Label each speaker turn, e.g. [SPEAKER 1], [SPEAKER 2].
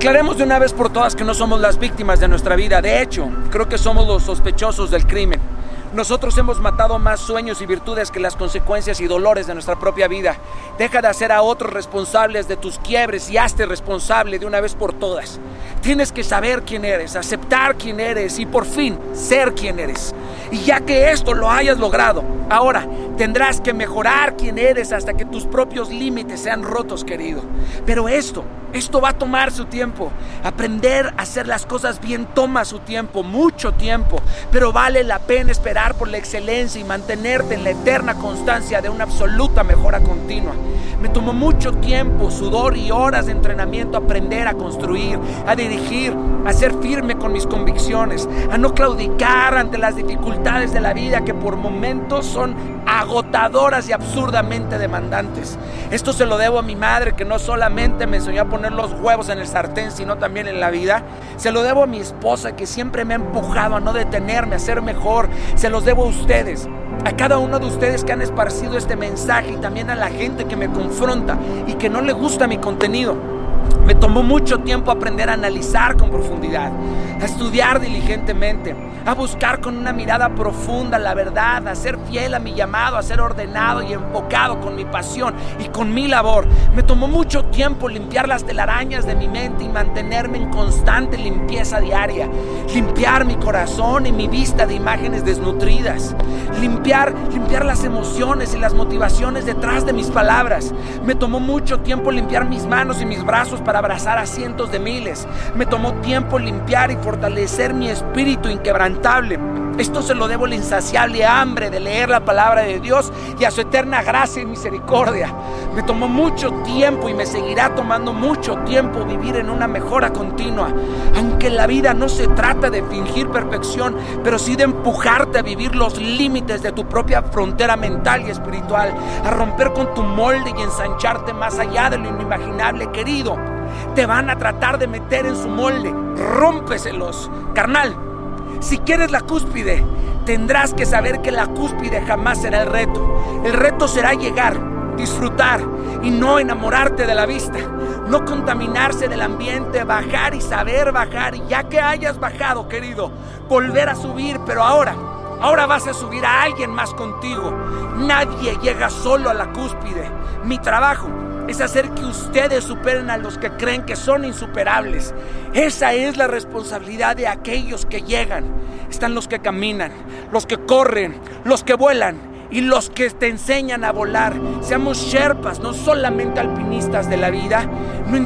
[SPEAKER 1] Aclaremos de una vez por todas que no somos las víctimas de nuestra vida. De hecho, creo que somos los sospechosos del crimen. Nosotros hemos matado más sueños y virtudes que las consecuencias y dolores de nuestra propia vida. Deja de hacer a otros responsables de tus quiebres y hazte responsable de una vez por todas. Tienes que saber quién eres, aceptar quién eres y por fin ser quién eres. Y ya que esto lo hayas logrado, ahora tendrás que mejorar quién eres hasta que tus propios límites sean rotos, querido. Pero esto, esto va a tomar su tiempo. Aprender a hacer las cosas bien toma su tiempo, mucho tiempo, pero vale la pena esperar por la excelencia y mantenerte en la eterna constancia de una absoluta mejora continua. Me tomó mucho tiempo, sudor y horas de entrenamiento aprender a construir, a dirigir, a ser firme con mis convicciones, a no claudicar ante las dificultades de la vida que por momentos son agotadoras y absurdamente demandantes. Esto se lo debo a mi madre que no solamente me enseñó a poner los huevos en el sartén, sino también en la vida. Se lo debo a mi esposa que siempre me ha empujado a no detenerme, a ser mejor. Se los debo a ustedes a cada uno de ustedes que han esparcido este mensaje y también a la gente que me confronta y que no le gusta mi contenido. Me tomó mucho tiempo aprender a analizar con profundidad, a estudiar diligentemente, a buscar con una mirada profunda la verdad, a ser fiel a mi llamado, a ser ordenado y enfocado con mi pasión y con mi labor. Me tomó mucho tiempo limpiar las telarañas de mi mente y mantenerme en constante limpieza diaria, limpiar mi corazón y mi vista de imágenes desnutridas, limpiar, limpiar las emociones y las motivaciones detrás de mis palabras. Me tomó mucho tiempo limpiar mis manos y mis brazos para abrazar a cientos de miles. Me tomó tiempo limpiar y fortalecer mi espíritu inquebrantable. Esto se lo debo a la insaciable hambre de leer la palabra de Dios y a su eterna gracia y misericordia. Me tomó mucho tiempo y me seguirá tomando mucho tiempo vivir en una mejora continua. Aunque la vida no se trata de fingir perfección, pero sí de empujarte a vivir los límites de tu propia frontera mental y espiritual, a romper con tu molde y ensancharte más allá de lo inimaginable, querido. Te van a tratar de meter en su molde. Rómpeselos, carnal. Si quieres la cúspide, tendrás que saber que la cúspide jamás será el reto. El reto será llegar, disfrutar y no enamorarte de la vista. No contaminarse del ambiente, bajar y saber bajar. Y ya que hayas bajado, querido, volver a subir, pero ahora, ahora vas a subir a alguien más contigo. Nadie llega solo a la cúspide. Mi trabajo es hacer que ustedes superen a los que creen que son insuperables. Esa es la responsabilidad de aquellos que llegan. Están los que caminan, los que corren, los que vuelan y los que te enseñan a volar. Seamos sherpas, no solamente alpinistas de la vida. No